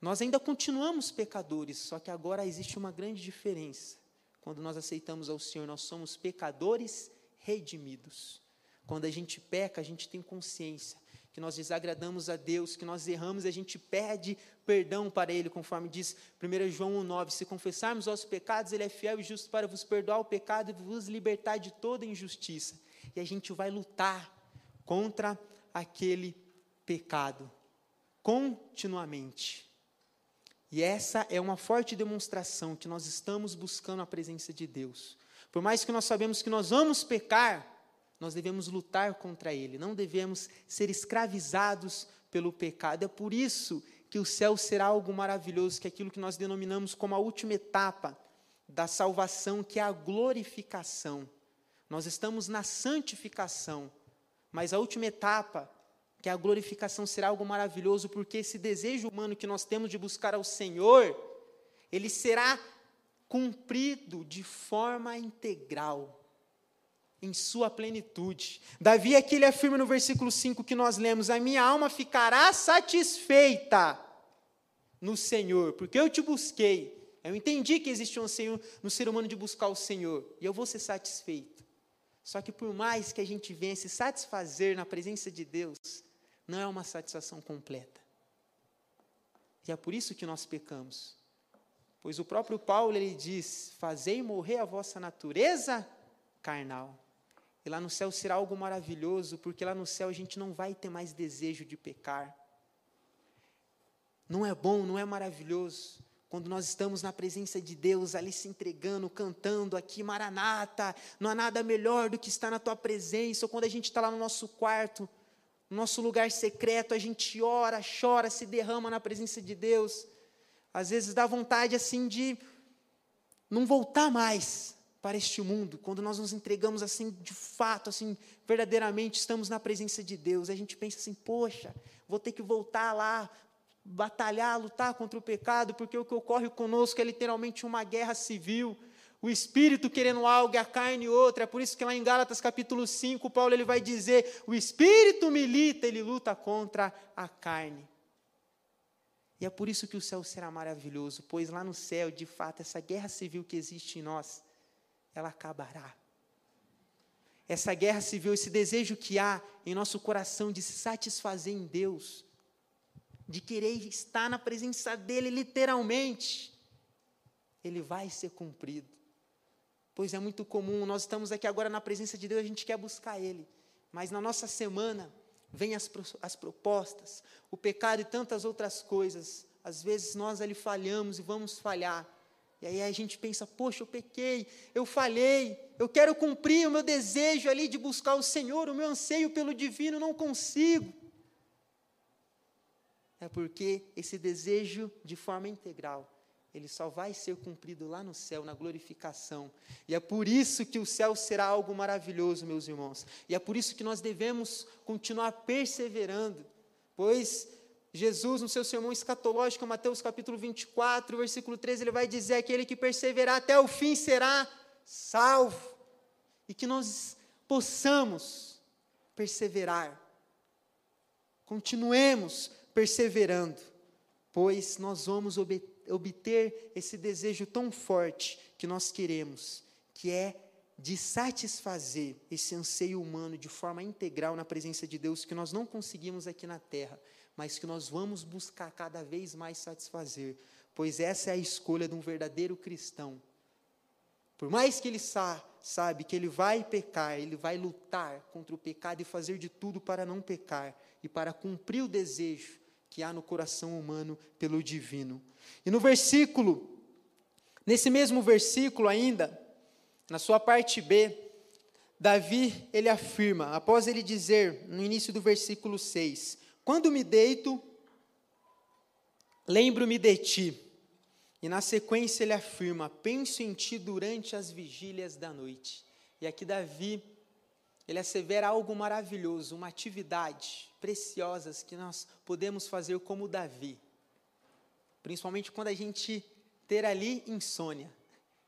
Speaker 3: Nós ainda continuamos pecadores, só que agora existe uma grande diferença. Quando nós aceitamos ao Senhor, nós somos pecadores redimidos. Quando a gente peca, a gente tem consciência que nós desagradamos a Deus, que nós erramos, a gente pede perdão para Ele, conforme diz 1 João 1,9: Se confessarmos os pecados, Ele é fiel e justo para vos perdoar o pecado e vos libertar de toda injustiça. E a gente vai lutar contra aquele pecado continuamente. E essa é uma forte demonstração que nós estamos buscando a presença de Deus. Por mais que nós sabemos que nós vamos pecar, nós devemos lutar contra ele, não devemos ser escravizados pelo pecado. É por isso que o céu será algo maravilhoso, que é aquilo que nós denominamos como a última etapa da salvação, que é a glorificação. Nós estamos na santificação, mas a última etapa, que é a glorificação, será algo maravilhoso, porque esse desejo humano que nós temos de buscar ao Senhor, ele será cumprido de forma integral em sua plenitude. Davi aqui ele afirma no versículo 5 que nós lemos: A minha alma ficará satisfeita no Senhor, porque eu te busquei. Eu entendi que existe um Senhor no ser humano de buscar o Senhor, e eu vou ser satisfeito. Só que por mais que a gente venha se satisfazer na presença de Deus, não é uma satisfação completa. E é por isso que nós pecamos. Pois o próprio Paulo ele diz: "Fazei morrer a vossa natureza carnal". E lá no céu será algo maravilhoso, porque lá no céu a gente não vai ter mais desejo de pecar. Não é bom, não é maravilhoso quando nós estamos na presença de Deus, ali se entregando, cantando aqui, Maranata, não há nada melhor do que estar na tua presença, ou quando a gente está lá no nosso quarto, no nosso lugar secreto, a gente ora, chora, se derrama na presença de Deus. Às vezes dá vontade assim de não voltar mais, para este mundo, quando nós nos entregamos assim, de fato, assim, verdadeiramente estamos na presença de Deus, a gente pensa assim, poxa, vou ter que voltar lá, batalhar, lutar contra o pecado, porque o que ocorre conosco é literalmente uma guerra civil, o espírito querendo algo e a carne outra, é por isso que lá em Gálatas capítulo 5, Paulo ele vai dizer, o espírito milita, ele luta contra a carne. E é por isso que o céu será maravilhoso, pois lá no céu, de fato, essa guerra civil que existe em nós, ela acabará. Essa guerra civil, esse desejo que há em nosso coração de se satisfazer em Deus, de querer estar na presença dEle literalmente, ele vai ser cumprido. Pois é muito comum, nós estamos aqui agora na presença de Deus, a gente quer buscar Ele, mas na nossa semana vem as, as propostas, o pecado e tantas outras coisas. Às vezes nós ali falhamos e vamos falhar. E aí a gente pensa, poxa, eu pequei, eu falhei, eu quero cumprir o meu desejo ali de buscar o Senhor, o meu anseio pelo divino, não consigo. É porque esse desejo, de forma integral, ele só vai ser cumprido lá no céu, na glorificação. E é por isso que o céu será algo maravilhoso, meus irmãos. E é por isso que nós devemos continuar perseverando, pois Jesus, no seu sermão escatológico, Mateus capítulo 24, versículo 13, ele vai dizer: aquele que perseverar até o fim será salvo. E que nós possamos perseverar, continuemos perseverando, pois nós vamos obter esse desejo tão forte que nós queremos, que é de satisfazer esse anseio humano de forma integral na presença de Deus que nós não conseguimos aqui na terra mas que nós vamos buscar cada vez mais satisfazer, pois essa é a escolha de um verdadeiro cristão. Por mais que ele sa sabe que ele vai pecar, ele vai lutar contra o pecado e fazer de tudo para não pecar e para cumprir o desejo que há no coração humano pelo divino. E no versículo, nesse mesmo versículo ainda, na sua parte B, Davi, ele afirma, após ele dizer, no início do versículo 6, quando me deito, lembro-me de ti. E na sequência ele afirma: Penso em ti durante as vigílias da noite. E aqui Davi, ele assevera algo maravilhoso, uma atividade preciosa que nós podemos fazer como Davi. Principalmente quando a gente ter ali insônia.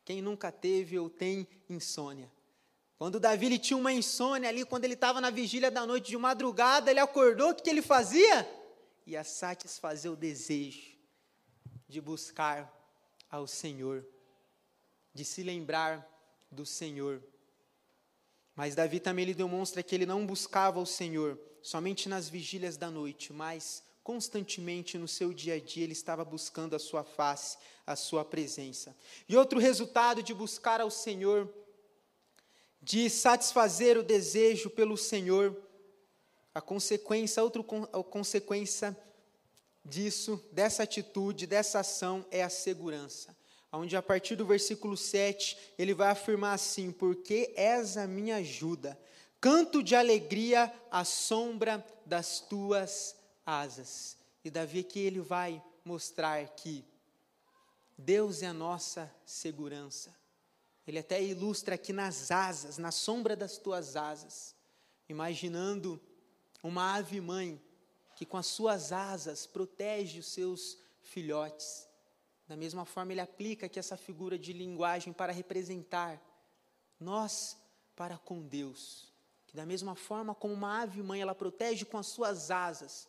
Speaker 3: Quem nunca teve ou tem insônia? Quando Davi ele tinha uma insônia ali, quando ele estava na vigília da noite de madrugada, ele acordou, o que, que ele fazia? Ia satisfazer o desejo de buscar ao Senhor, de se lembrar do Senhor. Mas Davi também lhe demonstra que ele não buscava o Senhor somente nas vigílias da noite, mas constantemente no seu dia a dia ele estava buscando a sua face, a sua presença. E outro resultado de buscar ao Senhor, de satisfazer o desejo pelo Senhor, a consequência, outra consequência disso, dessa atitude, dessa ação é a segurança. Onde a partir do versículo 7, ele vai afirmar assim: Porque és a minha ajuda, canto de alegria à sombra das tuas asas. E Davi aqui ele vai mostrar que Deus é a nossa segurança. Ele até ilustra aqui nas asas, na sombra das tuas asas, imaginando uma ave mãe que com as suas asas protege os seus filhotes. Da mesma forma, ele aplica aqui essa figura de linguagem para representar nós para com Deus. Que da mesma forma como uma ave mãe, ela protege com as suas asas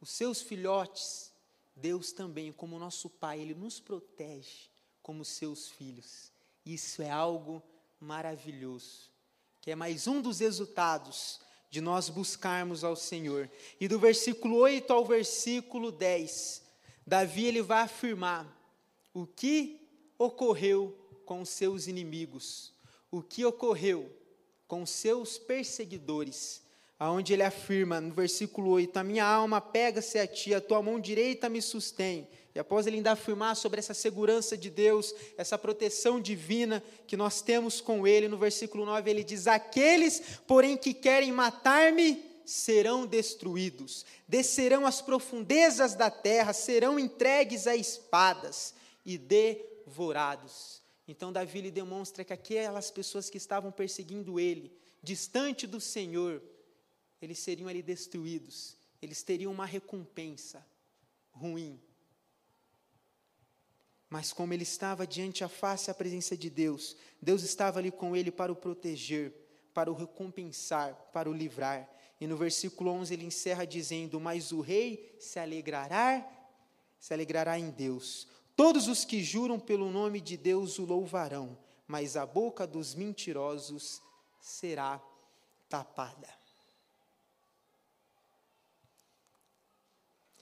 Speaker 3: os seus filhotes, Deus também, como nosso Pai, ele nos protege como seus filhos. Isso é algo maravilhoso, que é mais um dos resultados de nós buscarmos ao Senhor. E do versículo 8 ao versículo 10, Davi ele vai afirmar o que ocorreu com seus inimigos, o que ocorreu com seus perseguidores, aonde ele afirma no versículo 8: A minha alma pega-se a ti, a tua mão direita me sustém. E após ele ainda afirmar sobre essa segurança de Deus, essa proteção divina que nós temos com ele, no versículo 9 ele diz: Aqueles, porém, que querem matar-me, serão destruídos, descerão às profundezas da terra, serão entregues a espadas e devorados. Então, Davi lhe demonstra que aquelas pessoas que estavam perseguindo ele, distante do Senhor, eles seriam ali destruídos, eles teriam uma recompensa ruim. Mas como ele estava diante a face a presença de Deus, Deus estava ali com ele para o proteger, para o recompensar, para o livrar. E no versículo 11 ele encerra dizendo: "Mas o rei se alegrará, se alegrará em Deus. Todos os que juram pelo nome de Deus o louvarão, mas a boca dos mentirosos será tapada."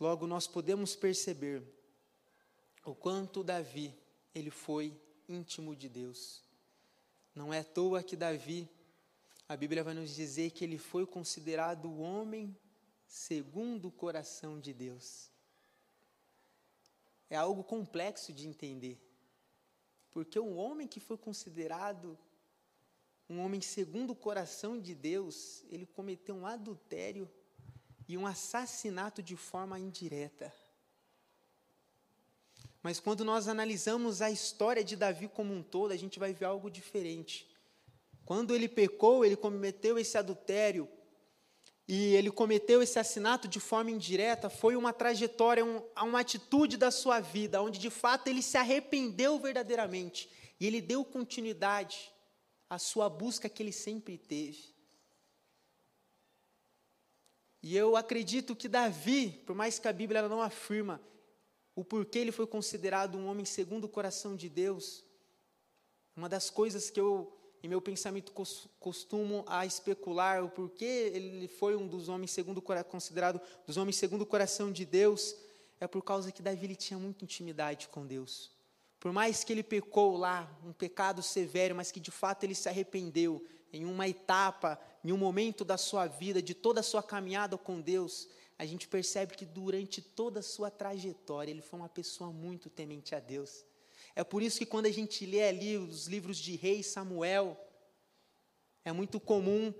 Speaker 3: Logo nós podemos perceber o quanto Davi, ele foi íntimo de Deus. Não é à toa que Davi, a Bíblia vai nos dizer que ele foi considerado o homem segundo o coração de Deus. É algo complexo de entender. Porque um homem que foi considerado um homem segundo o coração de Deus, ele cometeu um adultério e um assassinato de forma indireta. Mas quando nós analisamos a história de Davi como um todo, a gente vai ver algo diferente. Quando ele pecou, ele cometeu esse adultério e ele cometeu esse assassinato de forma indireta, foi uma trajetória, um, uma atitude da sua vida, onde de fato ele se arrependeu verdadeiramente e ele deu continuidade à sua busca que ele sempre teve. E eu acredito que Davi, por mais que a Bíblia não afirma o porquê ele foi considerado um homem segundo o coração de Deus, uma das coisas que eu, em meu pensamento, costumo a especular, o porquê ele foi um dos homens segundo considerado dos homens segundo o coração de Deus, é por causa que Davi ele tinha muita intimidade com Deus. Por mais que ele pecou lá, um pecado severo, mas que de fato ele se arrependeu em uma etapa, em um momento da sua vida, de toda a sua caminhada com Deus, a gente percebe que durante toda a sua trajetória ele foi uma pessoa muito temente a Deus. É por isso que quando a gente lê ali os livros de Rei Samuel, é muito comum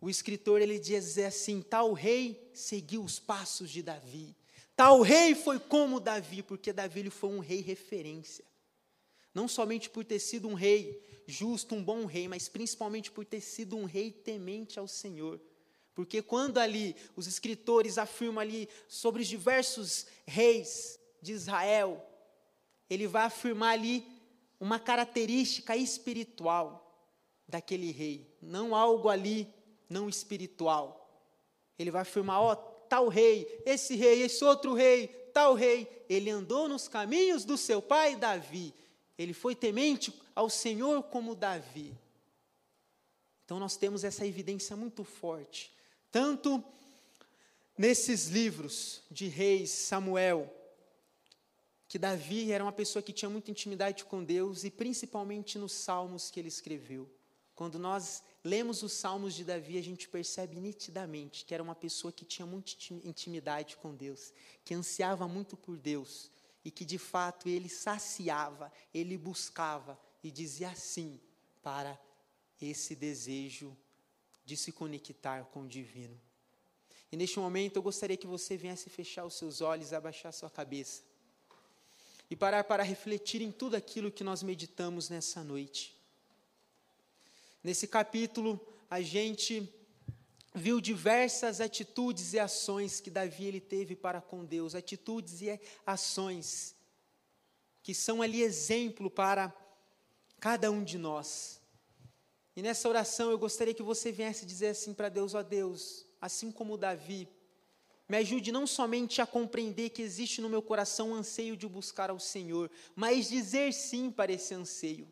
Speaker 3: o escritor ele dizer assim: tal rei seguiu os passos de Davi, tal rei foi como Davi, porque Davi ele foi um rei referência. Não somente por ter sido um rei justo, um bom rei, mas principalmente por ter sido um rei temente ao Senhor. Porque quando ali os escritores afirmam ali sobre os diversos reis de Israel, ele vai afirmar ali uma característica espiritual daquele rei, não algo ali não espiritual. Ele vai afirmar, ó, tal rei, esse rei, esse outro rei, tal rei. Ele andou nos caminhos do seu pai Davi. Ele foi temente ao Senhor como Davi. Então nós temos essa evidência muito forte, tanto nesses livros de reis, Samuel, que Davi era uma pessoa que tinha muita intimidade com Deus e principalmente nos salmos que ele escreveu. Quando nós lemos os salmos de Davi, a gente percebe nitidamente que era uma pessoa que tinha muita intimidade com Deus, que ansiava muito por Deus e que de fato ele saciava, ele buscava e dizia sim para esse desejo de se conectar com o divino. E neste momento eu gostaria que você viesse fechar os seus olhos, abaixar sua cabeça e parar para refletir em tudo aquilo que nós meditamos nessa noite. Nesse capítulo, a gente viu diversas atitudes e ações que Davi ele teve para com Deus, atitudes e ações que são ali exemplo para cada um de nós. E nessa oração eu gostaria que você viesse dizer assim para Deus, ó Deus, assim como Davi, me ajude não somente a compreender que existe no meu coração um anseio de buscar ao Senhor, mas dizer sim para esse anseio.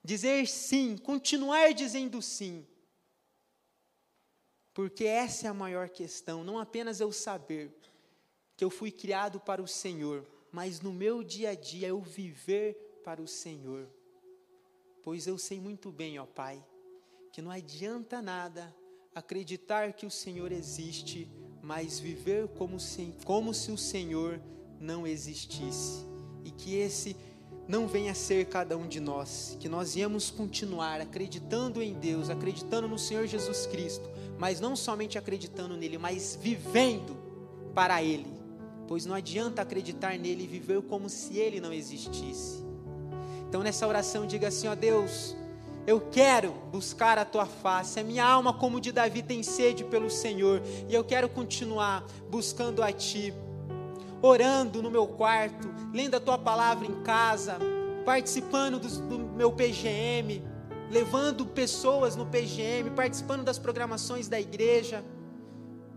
Speaker 3: Dizer sim, continuar dizendo sim. Porque essa é a maior questão, não apenas eu saber que eu fui criado para o Senhor, mas no meu dia a dia eu viver para o Senhor. Pois eu sei muito bem, ó Pai, que não adianta nada acreditar que o Senhor existe, mas viver como se, como se o Senhor não existisse. E que esse não venha a ser cada um de nós, que nós viemos continuar acreditando em Deus, acreditando no Senhor Jesus Cristo, mas não somente acreditando nele, mas vivendo para Ele, pois não adianta acreditar nele e viver como se Ele não existisse. Então nessa oração diga assim: ó Deus, eu quero buscar a tua face. A minha alma, como de Davi, tem sede pelo Senhor. E eu quero continuar buscando a ti, orando no meu quarto, lendo a tua palavra em casa, participando do, do meu PGM, levando pessoas no PGM, participando das programações da igreja.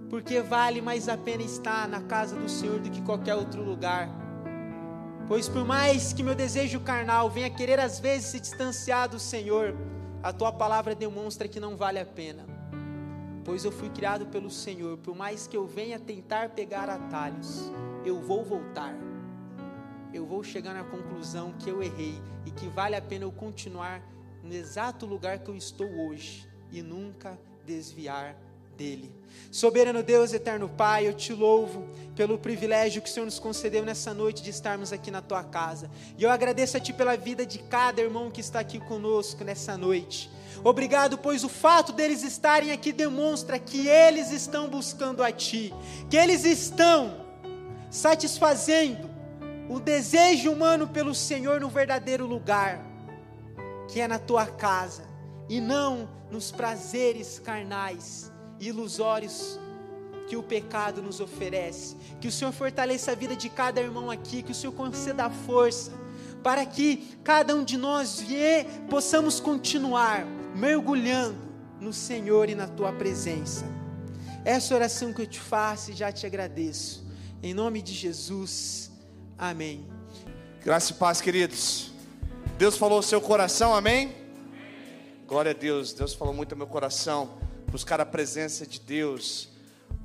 Speaker 3: Porque vale mais a pena estar na casa do Senhor do que qualquer outro lugar. Pois por mais que meu desejo carnal venha querer às vezes se distanciar do Senhor, a tua palavra demonstra que não vale a pena. Pois eu fui criado pelo Senhor, por mais que eu venha tentar pegar atalhos, eu vou voltar. Eu vou chegar na conclusão que eu errei e que vale a pena eu continuar no exato lugar que eu estou hoje e nunca desviar dele. Soberano Deus, eterno Pai, eu te louvo pelo privilégio que o Senhor nos concedeu nessa noite de estarmos aqui na tua casa. E eu agradeço a ti pela vida de cada irmão que está aqui conosco nessa noite. Obrigado, pois o fato deles estarem aqui demonstra que eles estão buscando a ti, que eles estão satisfazendo o desejo humano pelo Senhor no verdadeiro lugar, que é na tua casa, e não nos prazeres carnais ilusórios que o pecado nos oferece. Que o Senhor fortaleça a vida de cada irmão aqui, que o Senhor conceda força, para que cada um de nós vie, possamos continuar mergulhando no Senhor e na tua presença. Essa oração que eu te faço e já te agradeço. Em nome de Jesus. Amém.
Speaker 4: Graça e paz, queridos. Deus falou ao seu coração, amém? Glória a Deus. Deus falou muito ao meu coração buscar a presença de Deus,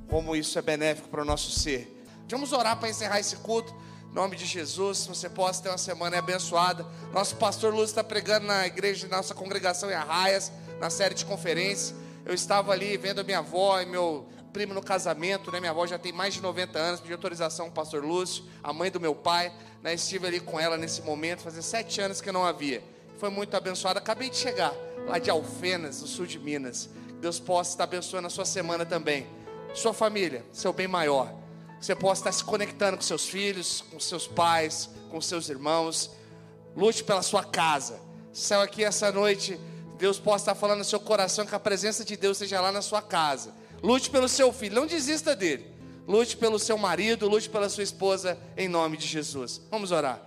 Speaker 4: como isso é benéfico para o nosso ser. Vamos orar para encerrar esse culto. Em nome de Jesus, você possa ter uma semana abençoada. Nosso pastor Lúcio está pregando na igreja de nossa congregação em Arraias, na série de conferência. Eu estava ali vendo a minha avó e meu primo no casamento, né? Minha avó já tem mais de 90 anos, pedi autorização ao pastor Lúcio, a mãe do meu pai, né? Estive ali com ela nesse momento, fazia sete anos que eu não havia. Foi muito abençoada. Acabei de chegar lá de Alfenas, no sul de Minas. Deus possa estar abençoando a sua semana também. Sua família, seu bem maior. Você possa estar se conectando com seus filhos, com seus pais, com seus irmãos. Lute pela sua casa. Saiu aqui essa noite, Deus possa estar falando no seu coração que a presença de Deus seja lá na sua casa. Lute pelo seu filho, não desista dele. Lute pelo seu marido, lute pela sua esposa, em nome de Jesus. Vamos orar.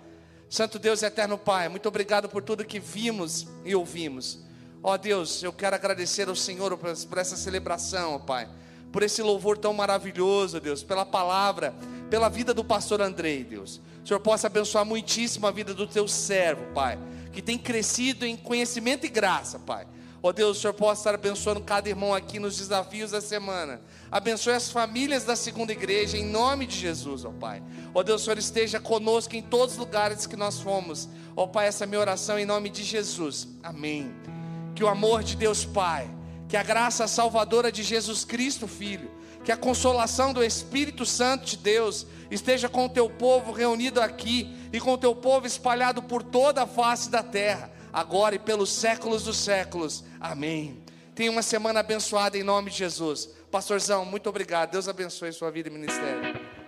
Speaker 4: Santo Deus e eterno Pai, muito obrigado por tudo que vimos e ouvimos. Ó oh Deus, eu quero agradecer ao Senhor por essa celebração, Pai. por esse louvor tão maravilhoso, Deus, pela palavra, pela vida do pastor Andrei, Deus. O Senhor possa abençoar muitíssimo a vida do teu servo, Pai, que tem crescido em conhecimento e graça, Pai. Ó oh Deus, o Senhor possa estar abençoando cada irmão aqui nos desafios da semana. Abençoe as famílias da segunda igreja, em nome de Jesus, ó oh Pai. Ó oh Deus, o Senhor esteja conosco em todos os lugares que nós fomos. Ó Pai, essa é minha oração em nome de Jesus. Amém. Que o amor de Deus Pai, que a graça salvadora de Jesus Cristo, Filho, que a consolação do Espírito Santo de Deus esteja com o teu povo reunido aqui e com o teu povo espalhado por toda a face da terra agora e pelos séculos dos séculos. Amém. Tenha uma semana abençoada em nome de Jesus. Pastorzão, muito obrigado. Deus abençoe sua vida e ministério.